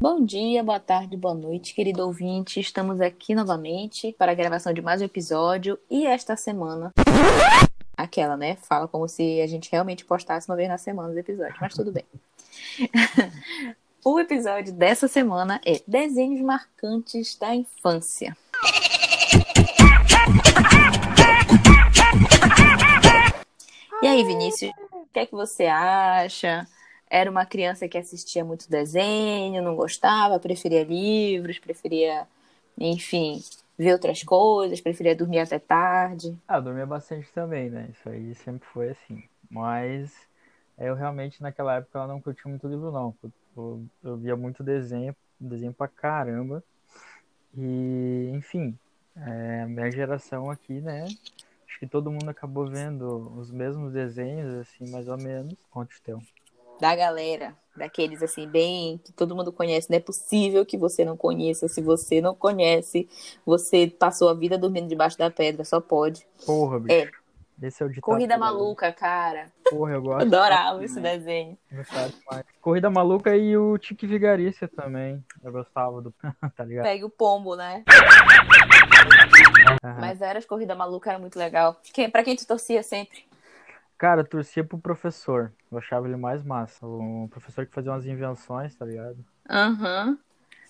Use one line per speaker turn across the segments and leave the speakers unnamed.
Bom dia, boa tarde, boa noite, querido ouvinte. Estamos aqui novamente para a gravação de mais um episódio e esta semana. Aquela, né? Fala como se a gente realmente postasse uma vez na semana os episódios, mas tudo bem. o episódio dessa semana é Desenhos Marcantes da Infância. E aí, Vinícius, o que é que você acha? Era uma criança que assistia muito desenho, não gostava, preferia livros, preferia, enfim, ver outras coisas, preferia dormir até tarde.
Ah, dormia bastante também, né? Isso aí sempre foi assim. Mas eu realmente naquela época eu não curtia muito livro, não. Eu, eu via muito desenho, desenho pra caramba. E, enfim, é, minha geração aqui, né? Acho que todo mundo acabou vendo os mesmos desenhos, assim, mais ou menos. Conte o teu.
Da galera, daqueles assim, bem que todo mundo conhece. Não é possível que você não conheça. Se você não conhece, você passou a vida dormindo debaixo da pedra, só pode.
Porra, bicho. É. Esse é o ditado.
Corrida Maluca, cara.
Porra, eu gosto.
Adorava esse desenho.
Gostava demais. Corrida Maluca e o Tique Vigarícia também. Eu gostava do. tá ligado?
Pegue o pombo, né? Uhum. Mas era as corridas malucas, era muito legal. Quem, pra quem tu torcia sempre?
Cara, eu torcia pro professor. Eu achava ele mais massa. O professor que fazia umas invenções, tá ligado?
Aham.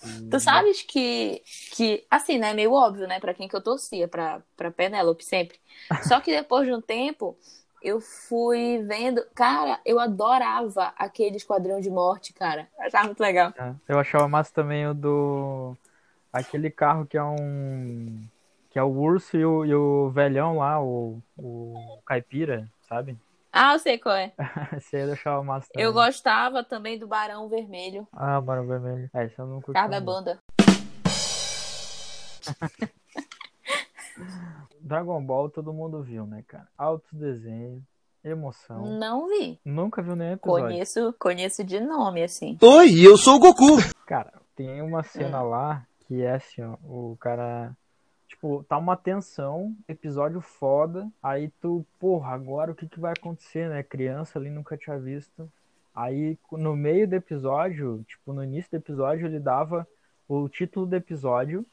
Uhum. Tu sabes que, que, assim, né, meio óbvio, né, pra quem que eu torcia, pra, pra Penélope sempre. Só que depois de um tempo, eu fui vendo. Cara, eu adorava aquele Esquadrão de Morte, cara. Eu achava muito legal.
É, eu achava massa também o do. Aquele carro que é um. Que é o urso e o, e o velhão lá, o, o caipira, sabe?
Ah, eu sei qual é.
Esse aí eu deixava massa também.
Eu gostava também do Barão Vermelho.
Ah, Barão Vermelho. É, esse eu não curti.
Cada banda.
Dragon Ball todo mundo viu, né, cara? Alto desenho, emoção.
Não vi.
Nunca viu nem episódio.
Conheço, conheço de nome, assim.
Oi, eu sou o Goku!
Cara, tem uma cena hum. lá que é assim, ó, o cara tipo, tá uma tensão, episódio foda, aí tu, porra, agora o que que vai acontecer, né? Criança ali nunca tinha visto. Aí no meio do episódio, tipo, no início do episódio, ele dava o título do episódio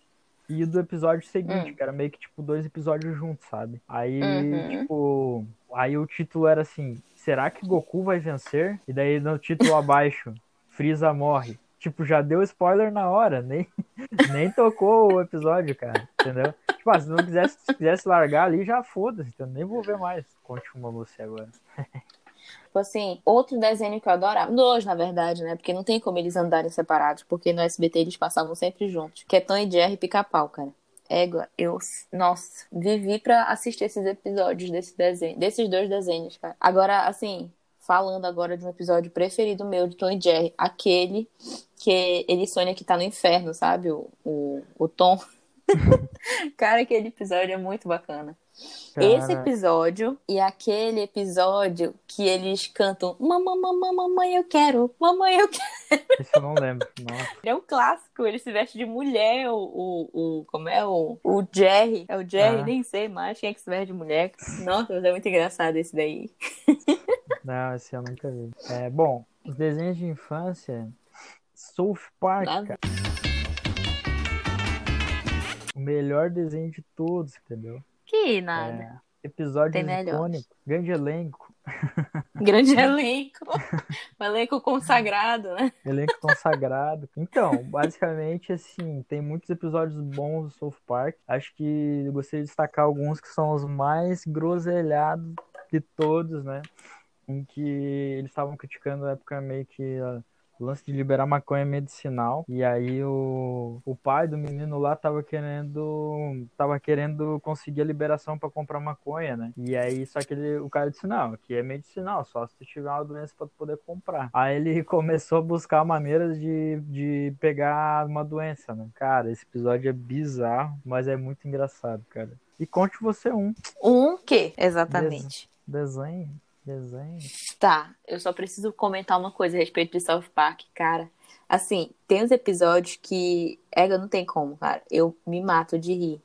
e do episódio seguinte, hum. que era meio que tipo dois episódios juntos, sabe? Aí, uhum. tipo, aí o título era assim: será que Goku vai vencer? E daí no título abaixo, Frieza morre tipo, já deu spoiler na hora, nem, nem tocou o episódio, cara, entendeu? Tipo, ah, se não quisesse, se quisesse largar ali, já foda-se, então nem vou ver mais. Conte uma você agora.
Tipo assim, outro desenho que eu adorava, dois na verdade, né? Porque não tem como eles andarem separados, porque no SBT eles passavam sempre juntos. Que é Tom e Jerry Pica-Pau, cara. Égua, eu, nossa, vivi pra assistir esses episódios desse desenho, desses dois desenhos, cara. Agora, assim, falando agora de um episódio preferido meu de Tom e Jerry, aquele que ele sonha que tá no inferno, sabe? O, o, o Tom. Cara, aquele episódio é muito bacana. Cara... Esse episódio e aquele episódio que eles cantam Mamãe, mamãe, mamãe, eu quero, mamãe, eu quero.
Isso eu não lembro. Nossa.
É um clássico, ele se veste de mulher, o, o, o como é? O, o Jerry. É o Jerry, ah. nem sei mais quem é que se veste de mulher. Nossa, mas é muito engraçado esse daí.
Não, esse eu nunca vi. É, bom, os desenhos de infância, South Park, cara. O melhor desenho de todos, entendeu?
Que nada. É,
episódio icônico, grande elenco.
Grande elenco. um elenco consagrado, né?
Elenco consagrado. Então, basicamente, assim, tem muitos episódios bons do South Park. Acho que eu gostaria de destacar alguns que são os mais groselhados de todos, né? Em que eles estavam criticando a época meio que. Uh, o lance de liberar maconha medicinal. E aí o, o pai do menino lá tava querendo tava querendo conseguir a liberação para comprar maconha, né? E aí só que ele, o cara disse: "Não, aqui é medicinal, só se tu tiver uma doença para poder comprar". Aí ele começou a buscar maneiras de, de pegar uma doença, né? Cara, esse episódio é bizarro, mas é muito engraçado, cara. E conte você um.
Um que, exatamente?
Desenho. Desenho.
Tá, eu só preciso comentar uma coisa a respeito de South Park, cara. Assim, tem uns episódios que. Ega, não tem como, cara. Eu me mato de rir.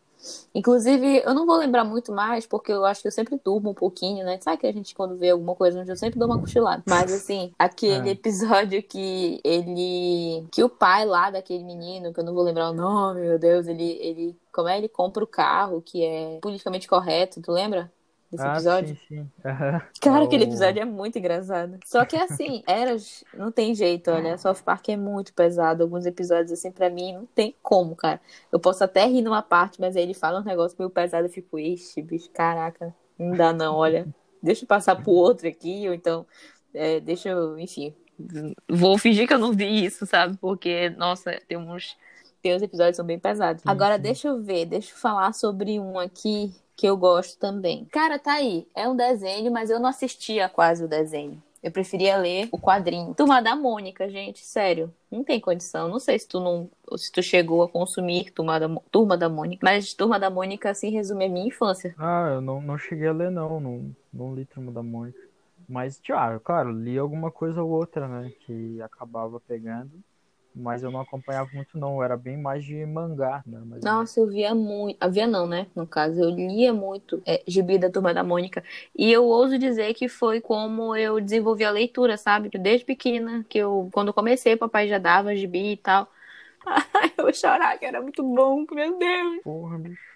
Inclusive, eu não vou lembrar muito mais, porque eu acho que eu sempre durmo um pouquinho, né? Sabe que a gente, quando vê alguma coisa eu sempre dou uma cochilada. Mas, assim, aquele
É.
episódio que ele. Que o pai lá daquele menino, que eu não vou lembrar o nome, meu Deus, ele. ele como é? Ele compra o carro que é politicamente correto, tu lembra? Desse
Ah,
episódio?
sim, sim. Aham.
Cara,
É
aquele episódio é muito engraçado. Só que assim, Eras não tem jeito, olha. South Park é muito pesado. Alguns episódios, assim, pra mim, não tem como, cara. Eu posso até rir numa parte, mas aí ele fala um negócio meio pesado, eu fico, ixi, bicho, caraca, não dá não, olha. Deixa eu passar pro outro aqui, ou então, é, deixa eu, enfim. Vou fingir que eu não vi isso, sabe? Porque, nossa, tem uns. Uns episódios são bem pesados.
Sim,
Agora,
sim.
deixa eu ver, deixa eu falar sobre um aqui que eu gosto também. Cara, tá aí. É um desenho, mas eu não assistia quase o desenho. Eu preferia ler o quadrinho. Turma da Mônica, gente, sério. Não tem condição. Não sei se tu não, se tu chegou a consumir Turma da, Turma da Mônica, mas Turma da Mônica assim resume a minha infância.
Ah, eu não, não cheguei a ler, não. Não, não li Turma da Mônica. Mas, tchau, claro, li alguma coisa ou outra, né? Que acabava pegando. Mas eu não acompanhava muito, não. Eu era bem mais de mangá, né? Mas,
Nossa, eu via muito. Ah, via não, né? No caso, eu lia muito é, Gibi da Turma da Mônica. E eu ouso dizer que foi como eu desenvolvi a leitura, sabe? Desde pequena, que eu, quando comecei, papai já dava gibi e tal. Eu chorar, que era muito bom, meu Deus.
Porra, bicho.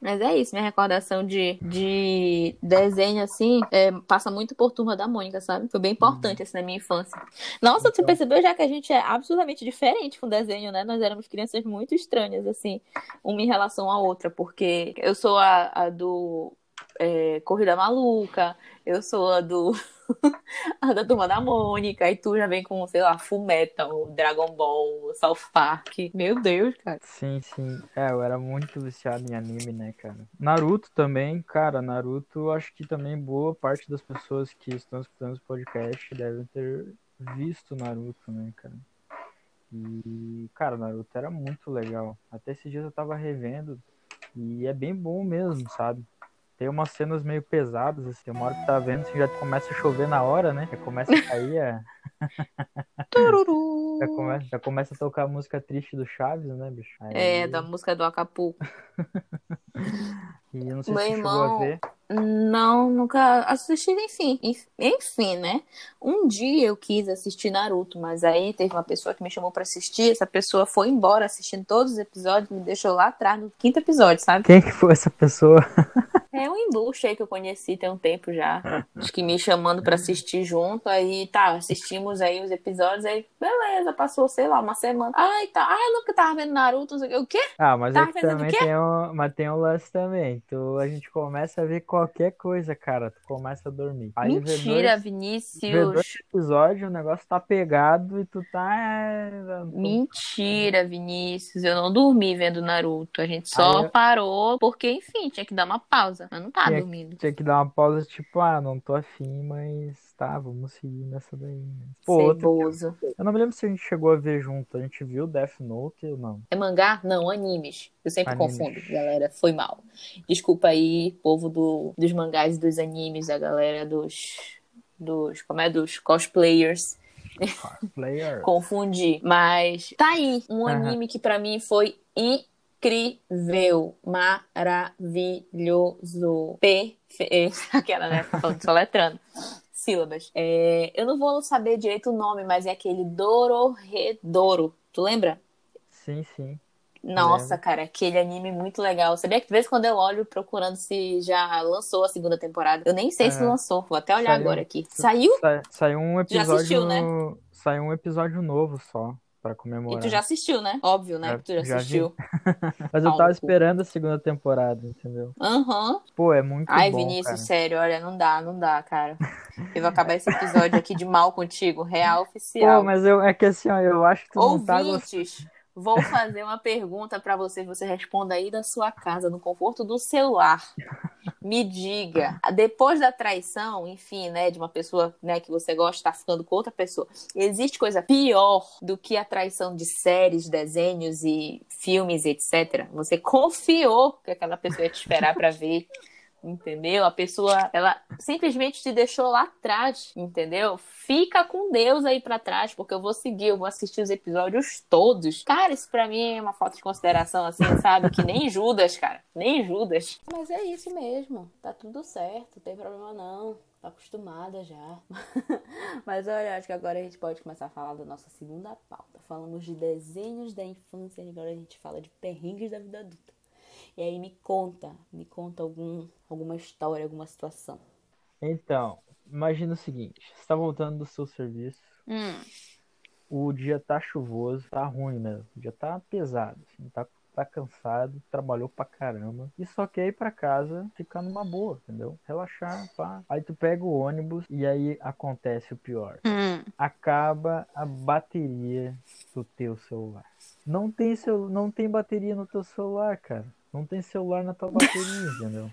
Mas é isso, minha recordação de, de desenho, assim, é, passa muito por Turma da Mônica, sabe? Foi bem importante, assim, na minha infância. Nossa,
Então.
percebeu já que a gente é absolutamente diferente com desenho, né? Nós éramos crianças muito estranhas, assim, uma em relação à outra, porque eu sou a, a do é, Corrida Maluca, eu sou a do a da Turma da Mônica, e tu já vem com, sei lá, Fullmetal, Dragon Ball, South Park. Meu Deus, cara.
Sim, sim. É, eu era muito viciado em anime, né, cara? Naruto também, cara, Naruto, acho que também boa parte das pessoas que estão escutando esse podcast devem ter visto Naruto, né, cara? E, cara, Naruto era muito legal. Até esses dias eu tava revendo e é bem bom mesmo, sabe? Tem umas cenas meio pesadas, assim, tem uma hora que tá vendo, assim, já começa a chover na hora, né? Já começa a cair a...
Tururu.
Já começa, já começa a tocar a música triste do Chaves, né, bicho? Aí-
É, da música do Acapulco.
E eu não sei
Meu
se você chegou
irmão-
a ver.
Não, nunca assisti, enfim. Enf- Enfim, né? Um dia eu quis assistir Naruto, mas aí teve uma pessoa que me chamou pra assistir. Essa pessoa foi embora assistindo todos os episódios, me deixou lá atrás no quinto episódio, sabe?
Quem que foi essa pessoa?
É um embuste aí que eu conheci tem um tempo já. Acho que me chamando pra assistir junto. Aí tá, assistimos aí os episódios. Aí, beleza, passou, sei lá, uma semana. Ai, tá. Ai, nunca tava vendo Naruto. não sei o quê.
Ah, mas
Tá
é que também tem um, mas tem um lance também. Tu, a gente começa a ver qualquer coisa, cara. Tu começa a dormir. Aí
Mentira,
dois, vê dois
Vinícius.
episódios, o negócio tá pegado e tu tá. é,
Mentira, Vinícius. Eu não dormi vendo Naruto. A gente só
eu-
parou porque, enfim, tinha que dar uma pausa. Mas não tá
Tinha-
dormindo.
Tinha que dar uma pausa, tipo, ah, não tô afim, mas tá, vamos seguir nessa daí. né? Pô,
Ceboso.
eu não me lembro se a gente chegou a ver junto. A gente viu Death Note ou não?
É mangá? Não, animes. Eu sempre
Animes.
confundo, galera. Foi mal. Desculpa aí, povo do, dos mangás e dos animes, a galera dos. dos. como é? Dos cosplayers.
Player.
Confundi. Mas tá aí, um anime que pra mim foi incrível, maravilhoso, perfeito. Aquela, né? Falando só letrando. Sílabas. É, eu não vou saber direito o nome, mas é aquele Dororedoro. Tu lembra?
Sim, sim.
Nossa, cara, aquele anime muito legal. Sabia que de vez em quando eu olho procurando se já lançou a segunda temporada. Eu nem sei se
Aham.
lançou. Vou até olhar
Saiu.
agora aqui. Saiu?
Sa- Saiu um
Já
episódio.
assistiu, né?
Saiu um episódio novo só, pra
E
comemorar.
tu já assistiu, né? Óbvio, né?
Já-
que tu já
já
assistiu.
Mas eu
Pau
tava esperando a segunda temporada, entendeu?
Aham.
Pô, é muito
Ai,
bom,
Vinícius,
cara.
sério, olha, não dá, não dá, cara. Eu vou acabar esse episódio aqui de mal contigo, real oficial.
Pô, mas eu, é que assim, ó, eu acho que tu não tá gostando.
Vou fazer uma pergunta pra vocês, você responda aí da sua casa, no conforto do celular. Me diga, depois da traição, enfim, né, de uma pessoa, né, que você gosta, tá ficando com outra pessoa, existe coisa pior do que a traição de séries, desenhos e filmes, etc. Você confiou que aquela pessoa ia te esperar pra ver entendeu? A pessoa, ela simplesmente te deixou lá atrás, entendeu? Fica com Deus aí para trás, porque eu vou seguir, eu vou assistir os episódios todos. Cara, isso pra mim é uma falta de consideração, assim, sabe? Que nem Judas, cara. Nem Judas.
Mas é isso mesmo. Tá tudo certo, não tem problema não. Tô acostumada já. Mas olha, acho que agora a gente pode começar a falar da nossa segunda pauta. Falamos de desenhos da infância e agora a gente fala de perrengues da vida adulta. E aí me conta, me conta algum, alguma história, alguma situação.
Então, imagina o seguinte: você está voltando do seu serviço,
Hum.
o dia tá chuvoso, tá ruim mesmo, o dia tá pesado, assim, tá, tá cansado, trabalhou pra caramba, e só quer ir pra casa ficar numa boa, entendeu? Relaxar, pá. Aí tu pega o ônibus e aí acontece o pior.
Hum.
Acaba a bateria do teu celular. Não tem, cel... não tem bateria no teu celular, cara. Não tem celular na tua bateria, entendeu?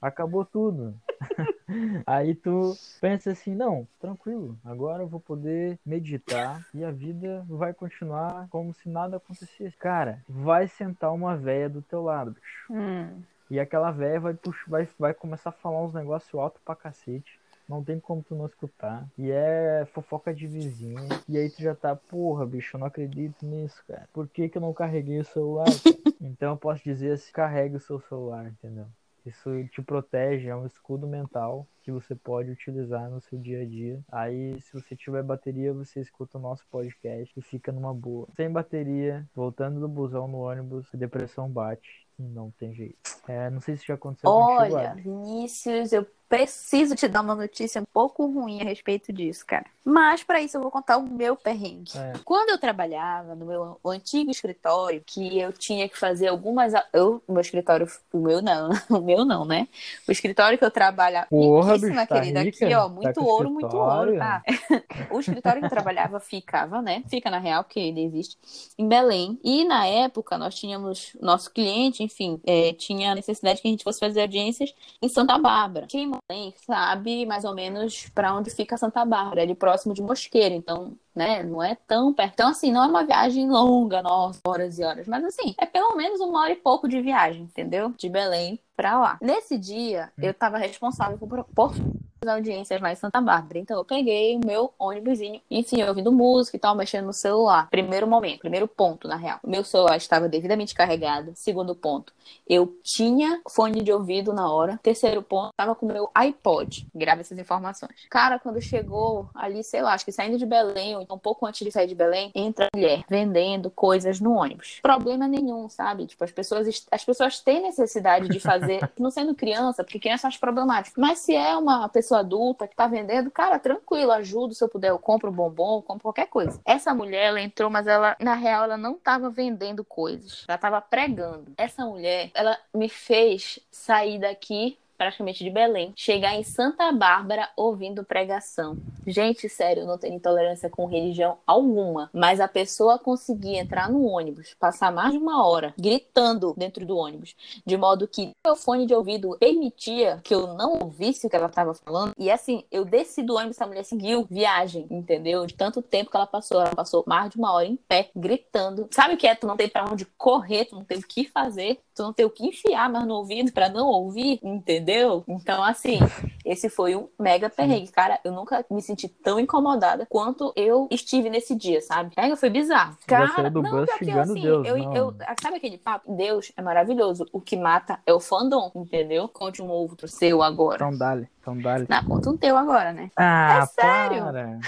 Acabou tudo. Aí tu pensa assim, não, tranquilo, agora eu vou poder meditar e a vida vai continuar como se nada acontecesse. Cara, vai sentar uma véia do teu lado, bicho.
Hum.
E aquela véia vai, vai, vai começar a falar uns negócios alto pra cacete. Não tem como tu não escutar. E é fofoca de vizinho. E aí tu já tá, porra, bicho, eu não acredito nisso, cara. Por que, que eu não carreguei o celular? então eu posso dizer assim, carregue o seu celular, entendeu? Isso te protege, é um escudo mental que você pode utilizar no seu dia a dia. Aí, se você tiver bateria, você escuta o nosso podcast e fica numa boa. Sem bateria, voltando do busão no ônibus, a depressão bate e não tem jeito. É, não sei se já aconteceu
Olha. Vinícius, eu preciso te dar uma notícia um pouco ruim a respeito disso, cara. Mas para isso eu vou contar o meu perrengue.
É.
Quando eu trabalhava no meu antigo escritório, que eu tinha que fazer algumas. Eu, o meu escritório, o meu não, o meu não, né? O escritório que eu trabalhava.
Porra,
riquíssima,
bicho, tá
querida,
rica?
aqui, ó,
Tá
muito
com
ouro, muito ouro, tá? o escritório que eu trabalhava ficava, né? Fica na real, porque ele existe, em Belém. E na época nós tínhamos nosso cliente, enfim, é, tinha a necessidade que a gente fosse fazer audiências em Santa Bárbara. Quem Belém sabe mais ou menos para onde fica Santa Bárbara, ali próximo de Mosqueira. Então, né, não é tão perto. Então, assim, não é uma viagem longa, nossa, horas e horas. Mas, assim, é pelo menos uma hora e pouco de viagem, entendeu? De Belém pra lá. Nesse dia, eu tava responsável por, por as audiências lá em Santa Bárbara. Então eu peguei o meu ônibusinho, enfim, ouvindo música e tal, mexendo no celular. Primeiro momento, primeiro ponto, na real. O meu celular estava devidamente carregado. Segundo ponto, eu tinha fone de ouvido na hora. Terceiro ponto, estava com o meu iPod. Grava essas informações. Cara, quando chegou ali, sei lá, acho que saindo de Belém, ou então um pouco antes de sair de Belém, entra mulher vendendo coisas no ônibus. Problema nenhum, sabe? Tipo, as pessoas, as pessoas têm necessidade de fazer, não sendo criança, porque criança acho problemático. Mas se é uma pessoa adulta que tá vendendo, cara, tranquilo, ajudo se eu puder, eu compro um bombom, eu compro qualquer coisa. Essa mulher, ela entrou, mas ela, na real, ela não tava vendendo coisas. Ela tava pregando. Essa mulher, ela me fez sair daqui praticamente de Belém, chegar em Santa Bárbara ouvindo pregação. Gente, sério, eu não tenho intolerância com religião alguma, mas a pessoa conseguir entrar no ônibus, passar mais de uma hora gritando dentro do ônibus, de modo que meu fone de ouvido permitia que eu não ouvisse o que ela estava falando. E assim, eu desci do ônibus, essa mulher seguiu viagem, entendeu? De tanto tempo que ela passou, ela passou mais de uma hora em pé, gritando. Sabe o que é? Tu não tem pra onde correr, tu não tem o que fazer, tu não tem o que enfiar mais no ouvido pra não ouvir, entendeu? Então, assim, esse foi um mega perrengue. Cara, eu nunca me senti tão incomodada quanto eu estive nesse dia, sabe? Mega, foi bizarro. Cara,
do
não, pior que eu, assim,
Deus,
eu, eu- sabe aquele papo? Deus é maravilhoso. O que mata é o fandom, entendeu? Conte um outro seu agora.
Então dale, então dale.
Não, conta um teu agora, né?
Ah,
É sério?
para.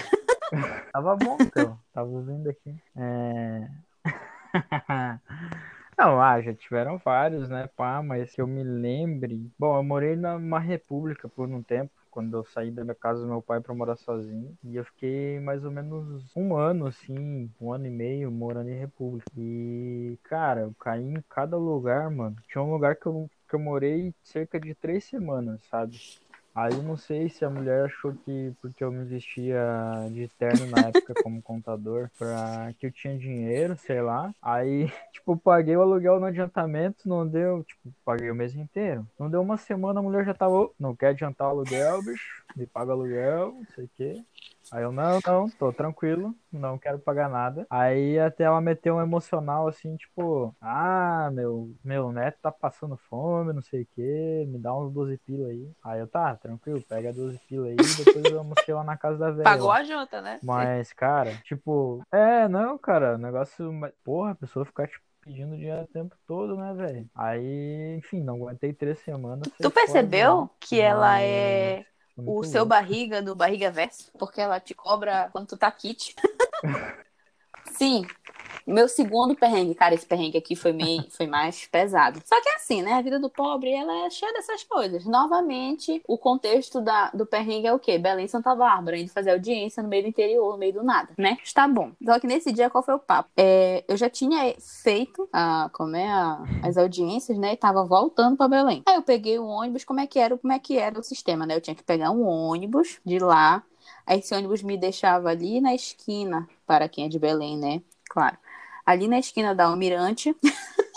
Tava bom, então. Tava ouvindo aqui. É... Não, ah, já tiveram vários, né, pá, mas que eu me lembre. Bom, eu morei numa república por um tempo, quando eu saí da minha casa do meu pai pra morar sozinho. E eu fiquei mais ou menos um ano, assim, um ano e meio morando em república. E, cara, eu caí em cada lugar, mano. Tinha um lugar que eu, que eu morei cerca de três semanas, sabe? Aí eu não sei se a mulher achou que porque eu me vestia de terno na época como contador, pra que eu tinha dinheiro, sei lá. Aí, tipo, paguei o aluguel no adiantamento, não deu, tipo, paguei o mês inteiro. Não deu uma semana, a mulher já tava, "Ô, não quer adiantar o aluguel, bicho, me paga o aluguel, não sei o quê. Aí eu, não, não, tô tranquilo, não quero pagar nada. Aí até ela meteu um emocional assim, tipo, ah, meu, meu neto tá passando fome, não sei o que, me dá uns 12 pila aí. Aí eu, tá, tranquilo, pega 12 pila aí, depois eu almocei lá na casa da velha.
Pagou a junta, né?
Mas, cara, tipo, é, não, cara, negócio, porra, a pessoa ficar, tipo, pedindo dinheiro o tempo todo, né, velho? Aí, enfim, não aguentei três semanas.
Tu percebeu fora, que ela é o seu barriga do barriga verso? Porque ela te cobra quando tu tá kit. Sim, meu segundo perrengue, cara, esse perrengue aqui foi, meio, foi mais pesado. Só que é assim, né? A vida do pobre, ela é cheia dessas coisas. Novamente, o contexto da, do perrengue é o quê? Belém Santa Bárbara, indo fazer audiência no meio do interior, no meio do nada, né? Está bom. Só que nesse dia, qual foi o papo? É, eu já tinha feito a, como é, a, as audiências, né? E tava voltando para Belém. Aí eu peguei o ônibus, como é que era, como é que era o sistema, né? Eu tinha que pegar um ônibus de lá Aí esse ônibus me deixava ali na esquina, para quem é de Belém, né? Claro. Ali na esquina da Almirante.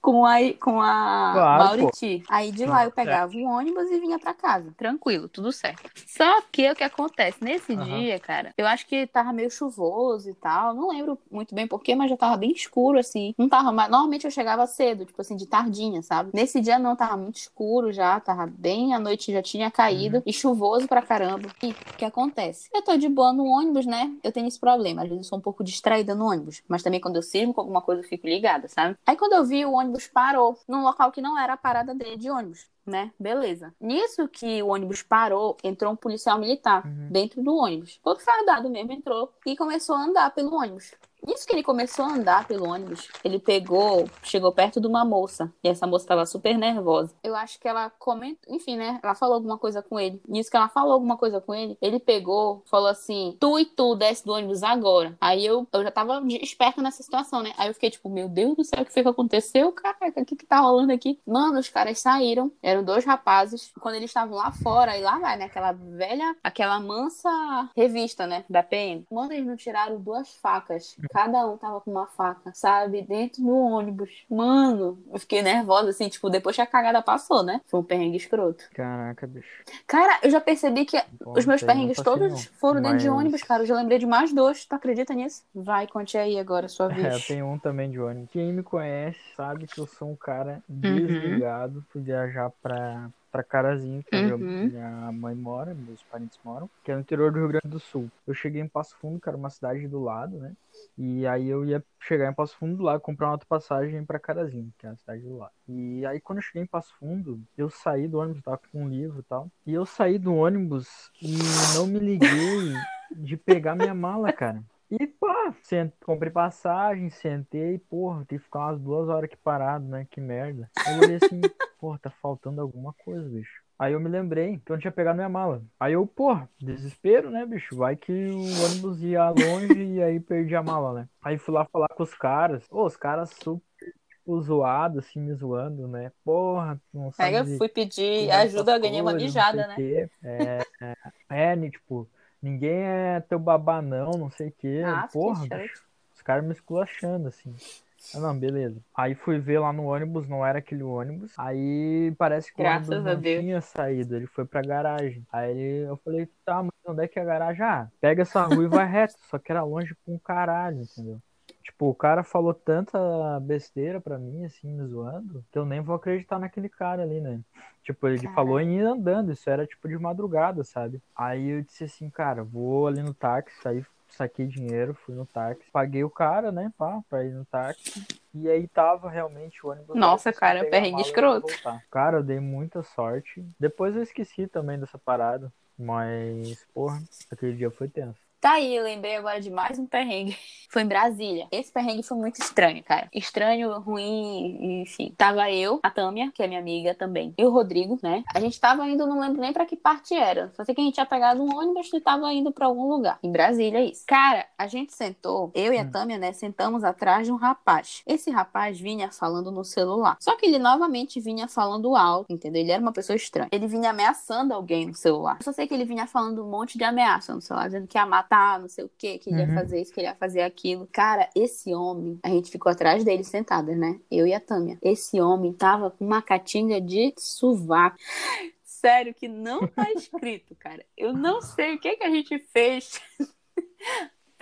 com a, com a claro, Mauriti. Aí de lá eu pegava um ônibus e vinha para casa. Tranquilo, tudo certo. Só que o que acontece? Nesse uhum. dia, cara, eu acho que tava meio chuvoso e tal. Não lembro muito bem porquê, mas já tava bem escuro, assim. Não tava. Mas normalmente eu chegava cedo, tipo assim, de tardinha, sabe? Nesse dia não, tava muito escuro já, tava bem, a noite já tinha caído uhum. e chuvoso pra caramba. E o que acontece? Eu tô de boa no ônibus, né? Eu tenho esse problema. Às vezes eu sou um pouco distraída no ônibus. Mas também quando eu sirvo com alguma coisa eu fico ligada, sabe? Aí quando eu vi o ônibus ônibus parou num local que não era a parada dele de ônibus, né? Beleza. Nisso que o ônibus parou, entrou um policial militar uhum. dentro do ônibus. Todo fardado mesmo entrou e começou a andar pelo ônibus. Nisso que ele começou a andar pelo ônibus, ele pegou, chegou perto de uma moça. E essa moça tava super nervosa. Eu acho que ela comentou, enfim, né? Ela falou alguma coisa com ele. Nisso que ela falou alguma coisa com ele, ele pegou, falou assim: Tu e tu desce do ônibus agora. Aí eu, eu já tava esperta nessa situação, né? Aí eu fiquei tipo: Meu Deus do céu, o que foi que aconteceu? Caraca, o que que tá rolando aqui? Mano, os caras saíram. Eram dois rapazes. Quando eles estavam lá fora, e lá vai, né? Aquela velha, aquela mansa revista, né? Da PM. Mano, eles não tiraram duas facas Cada um tava com uma faca, sabe? Dentro do ônibus. Mano, eu fiquei nervosa, assim, tipo, depois que a cagada passou, né? Foi um perrengue escroto.
Caraca, bicho.
Cara, eu já percebi que Bom, os meus perrengues todos foram Mas... dentro de ônibus, cara. Eu já lembrei de mais dois. Tu acredita nisso? Vai, conte aí agora a sua vez.
É, eu tenho um também de ônibus. Quem me conhece sabe que eu sou um cara uhum. desligado. Uhum. Fui viajar pra, para Carazinho, que é uhum. minha mãe mora, meus parentes moram, que é no interior do Rio Grande do Sul. Eu cheguei em Passo Fundo, que era uma cidade do lado, né? E aí eu ia chegar em Passo Fundo lá, comprar uma outra passagem para Carazinho, que é a cidade do lado. E aí quando eu cheguei em Passo Fundo, eu saí do ônibus, tava com um livro e tal. E eu saí do ônibus e não me liguei de pegar minha mala, cara. E pá, sent... comprei passagem, sentei, porra, tive que ficar umas duas horas aqui parado, né? Que merda. Aí eu olhei assim, porra, tá faltando alguma coisa, bicho. Aí eu me lembrei que eu não tinha pegado minha mala. Aí eu, porra, desespero, né, bicho? Vai que o ônibus ia longe e aí perdi a mala, né? Aí fui lá falar com os caras. Ô, os caras super tipo, zoados, assim, me zoando, né? Porra, não sabe.
Aí eu fui pedir ajuda, eu ganhei uma mijada, né?
É, é, é, tipo, ninguém é teu babá, não, não sei o quê. Ah, Porra, bicho, os caras me esculachando, assim. Ah, não, beleza. Aí fui ver lá no ônibus, não era aquele ônibus. Aí parece que
Graças
o ônibus não tinha saído, ele foi pra garagem. Aí eu falei, tá, mas onde é que é a garagem? Ah, pega essa rua e vai reto. Só que era longe pra um caralho, entendeu? Tipo, o cara falou tanta besteira pra mim, assim, me zoando, que eu nem vou acreditar naquele cara ali, né? Tipo, ele falou em ir andando, isso era tipo de madrugada, sabe? Aí eu disse assim, cara, vou ali no táxi, aí saquei dinheiro, fui no táxi, paguei o cara, né, pá, pra ir no táxi. E aí tava realmente o ônibus.
Nossa, cara, é perrengue escroto.
Cara, eu dei muita sorte. Depois eu esqueci também dessa parada. Mas, porra, aquele dia foi tenso.
Tá aí, eu lembrei agora de mais um perrengue. Foi em Brasília. Esse perrengue foi muito estranho, cara. Estranho, ruim, enfim. Tava eu, a Tâmia, que é minha amiga também, e o Rodrigo, né? A gente tava indo, não lembro nem pra que parte era. Só sei que a gente tinha pegado um ônibus e tava indo pra algum lugar. Em Brasília, é isso. Cara, a gente sentou, eu e a hum. Tâmia, né, sentamos atrás de um rapaz. Esse rapaz vinha falando no celular. Só que ele novamente vinha falando alto, entendeu? Ele era uma pessoa estranha. Ele vinha ameaçando alguém no celular. Eu só sei que ele vinha falando um monte de ameaça no celular, dizendo que ia matar matar, não sei o que, que ele uhum. ia fazer isso, que ele ia fazer aquilo. Cara, esse homem, a gente ficou atrás dele sentadas, né? Eu e a Tâmia. Esse homem tava com uma catinga de sovaco. sério que não tá escrito, cara. Eu não sei o que, que a gente fez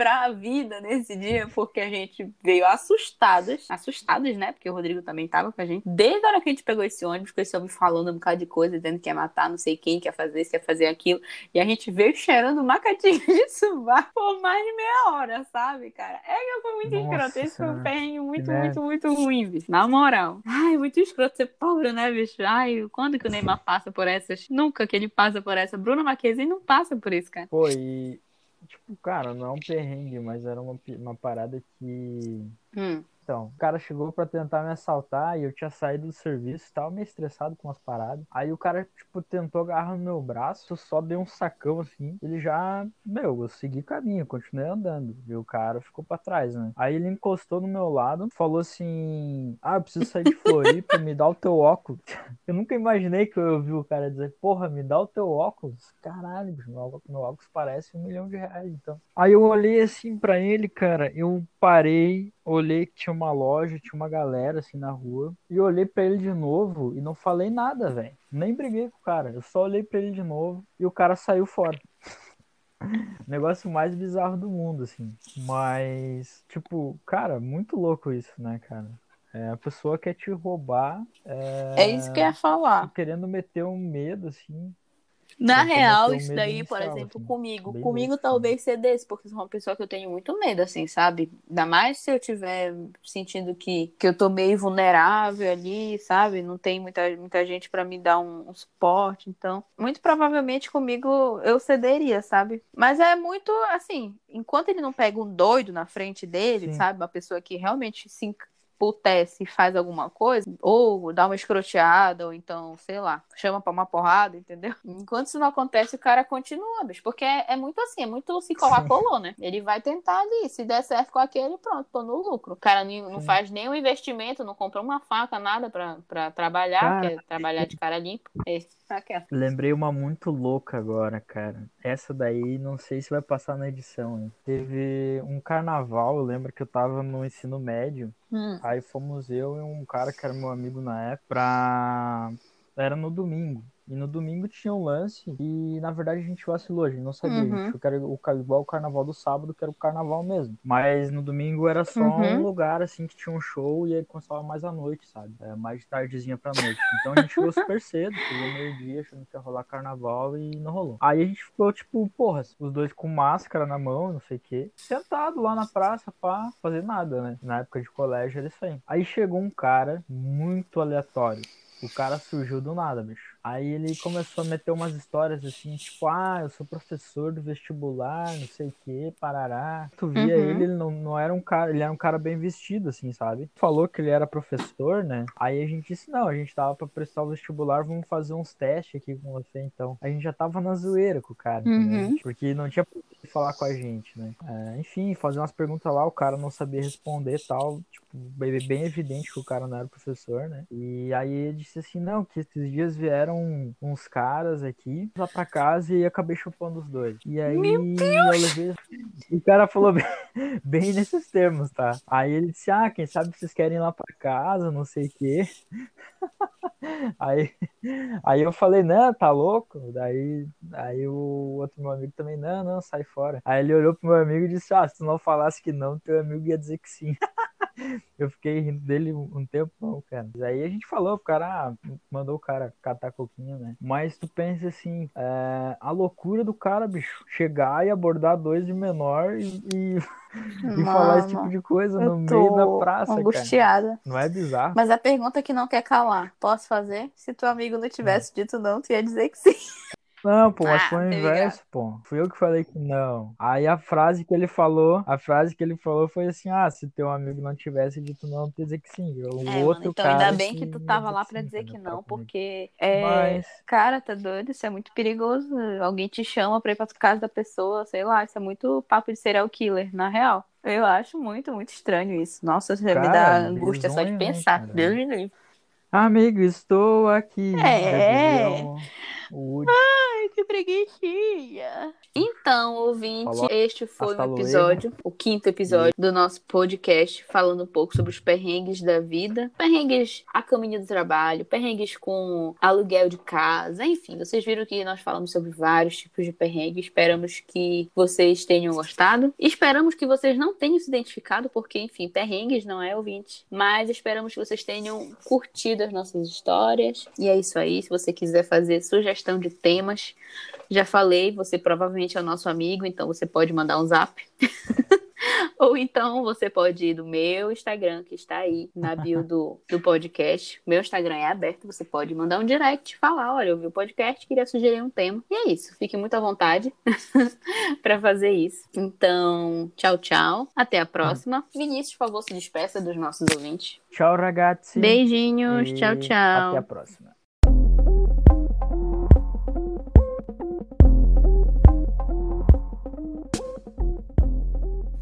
pra vida nesse dia, porque a gente veio assustadas, assustadas, né? Porque o Rodrigo também tava com a gente. Desde a hora que a gente pegou esse ônibus, com esse homem falando um bocado de coisa, dizendo que ia matar não sei quem, que ia fazer isso, ia fazer aquilo. E a gente veio cheirando macatinho de subar por mais de meia hora, sabe, cara? É que eu fui muito escroto. Esse foi um perrengue muito, muito, muito ruim, bicho. Na moral. Ai, muito escroto ser pobre, né, bicho? Ai, quando que o Neymar passa por essas? Nunca que ele passa por essa. Bruna Marquezine não passa por isso, cara.
E tipo, cara, não é um perrengue, mas era uma, uma parada que.
Hum.
Então, o cara chegou pra tentar me assaltar e eu tinha saído do serviço, tava meio estressado com as paradas. Aí o cara, tipo, tentou agarrar no meu braço, eu só dei um sacão assim. Ele já, meu, eu segui caminho, continuei andando. E o cara ficou pra trás, né? Aí ele encostou no meu lado, falou assim: Ah, eu preciso sair de Floripa, me dá o teu óculos. Eu nunca imaginei que eu ouvi o cara dizer: Porra, me dá o teu óculos. Caralho, meu óculos, meu óculos parece um milhão de reais, então. Aí eu olhei assim pra ele, cara, eu parei, olhei que tinha uma loja, tinha uma galera assim na rua, e olhei pra ele de novo e não falei nada, velho. Nem briguei com o cara, eu só olhei pra ele de novo e o cara saiu fora. Negócio mais bizarro do mundo, assim. Mas, tipo, cara, muito louco isso, né, cara? É, a pessoa quer te roubar. É,
É isso que eu ia falar.
Querendo meter um medo, assim.
Na
comecei
real, isso daí, por
inicial,
exemplo,
assim,
comigo. Comigo
louco,
talvez ser desse, porque sou uma pessoa que eu tenho muito medo, assim, sabe? Ainda mais se eu tiver sentindo que, que eu tô meio vulnerável ali, sabe? Não tem muita, muita gente pra me dar um, um suporte. Então, muito provavelmente comigo eu cederia, sabe? Mas é muito assim, enquanto ele não pega um doido na frente dele,
Sim.
sabe? Uma pessoa que realmente se emputece e faz alguma coisa, ou dá uma escroteada, ou então, sei lá, chama pra uma porrada, entendeu? Enquanto isso não acontece, o cara continua, bicho, porque é, é muito assim, é muito se colar, colou, né? Ele vai tentar ali, se der certo com aquele, pronto, tô no lucro. O cara não, não faz nenhum investimento, não compra uma faca, nada pra, pra trabalhar,
Cara,
trabalhar de cara limpa. É, aquela.
Lembrei uma muito louca agora, cara. Essa daí não sei se vai passar na edição. Hein? Teve um carnaval, eu lembro que eu tava no ensino médio.
Hum.
Aí fomos eu e um cara que era meu amigo na época pra. Era no domingo. E no domingo tinha um lance e na verdade a gente vacilou, a gente não sabia. Gente
Uhum.
que era o, igual o carnaval do sábado, que era o carnaval mesmo. Mas no domingo era só
Uhum.
um lugar assim que tinha um show e aí começava mais à noite, sabe? É, mais de tardezinha pra noite. Então a gente chegou super cedo, chegou meio-dia achando que ia rolar carnaval e não rolou. Aí a gente ficou tipo, porra, os dois com máscara na mão, não sei o quê, sentado lá na praça pra fazer nada, né? Na época de colégio era isso aí. Aí chegou um cara muito aleatório. O cara surgiu do nada, bicho. Aí ele começou a meter umas histórias assim, tipo, ah, eu sou professor do vestibular, não sei o que, parará. Tu via
Uhum.
ele, ele não, não era um cara, ele era um cara bem vestido, assim, sabe? Falou que ele era professor, né? Aí a gente disse, não, a gente tava pra prestar o vestibular, vamos fazer uns testes aqui com você, então. A gente já tava na zoeira com o cara?
Uhum.
Porque não tinha por que falar com a gente, né? É, enfim, fazer umas perguntas lá, o cara não sabia responder e tal, tipo, bem, bem evidente que o cara não era professor, né? E aí ele disse assim, não, que esses dias vieram uns caras aqui lá pra casa e acabei chupando os dois. E aí eu levei. O cara falou bem, bem nesses termos, tá? Aí ele disse, ah, quem sabe vocês querem ir lá pra casa, não sei o quê. Aí, aí eu falei, não, tá louco? Daí, aí o outro meu amigo também, não, não, sai fora. Aí ele olhou pro meu amigo e disse, ah, se tu não falasse que não, teu amigo ia dizer que sim. Eu fiquei rindo dele um tempão, cara. Aí a gente falou, o cara ah, mandou o cara catar coquinho, né? Mas tu pensa assim, é, a loucura do cara, bicho, chegar e abordar dois de menor e, e, e falar esse tipo de coisa no meio da praça, cara.
angustiada.
Não é bizarro?
Mas a pergunta que não quer calar, posso fazer? Se teu amigo não tivesse dito não, tu ia dizer que sim.
Não, pô, mas
Ah,
foi o inverso, pô. Fui eu que falei que não. Aí a frase que ele falou, a frase que ele falou foi assim: ah, se teu amigo não tivesse dito não, tu dizer que sim. O
É,
outro
mano, então
cara
ainda bem que tu tava lá pra
sim,
dizer que não, porque é,
Mas,
cara, tá doido, isso é muito perigoso. Alguém te chama pra ir pra casa da pessoa, sei lá, isso é muito papo de serial killer, na real. Eu acho muito, muito estranho isso. Nossa, isso me
Cara,
dá angústia só de
né,
pensar.
cara?
Deus me livre.
Amigo, estou aqui.
É.
O- o Woody.
Ai, que preguiçinha. Então, ouvinte,
Falou.
este foi
Hasta
um
luego.
episódio, o quinto episódio do nosso podcast, falando um pouco sobre os perrengues da vida. Perrengues a caminho do trabalho, perrengues com aluguel de casa, enfim, vocês viram que nós falamos sobre vários tipos de perrengue. Esperamos que vocês tenham gostado. Esperamos que vocês não tenham se identificado, porque, enfim, perrengues não é ouvinte. Mas esperamos que vocês tenham curtido as nossas histórias. E é isso aí. Se você quiser fazer sugestão de temas, já falei, você provavelmente é o nosso amigo, então você pode mandar um zap. Ou então você pode ir no meu Instagram, que está aí na bio do, do podcast. Meu Instagram é aberto, você pode mandar um direct, falar, olha, eu vi o podcast, queria sugerir um tema. E é isso, fique muito à vontade para fazer isso. Então, tchau, tchau. Até a próxima. Vinícius, por favor, se despeça dos nossos ouvintes.
Tchau, ragazzi.
Beijinhos,
E
tchau, tchau.
Até a próxima.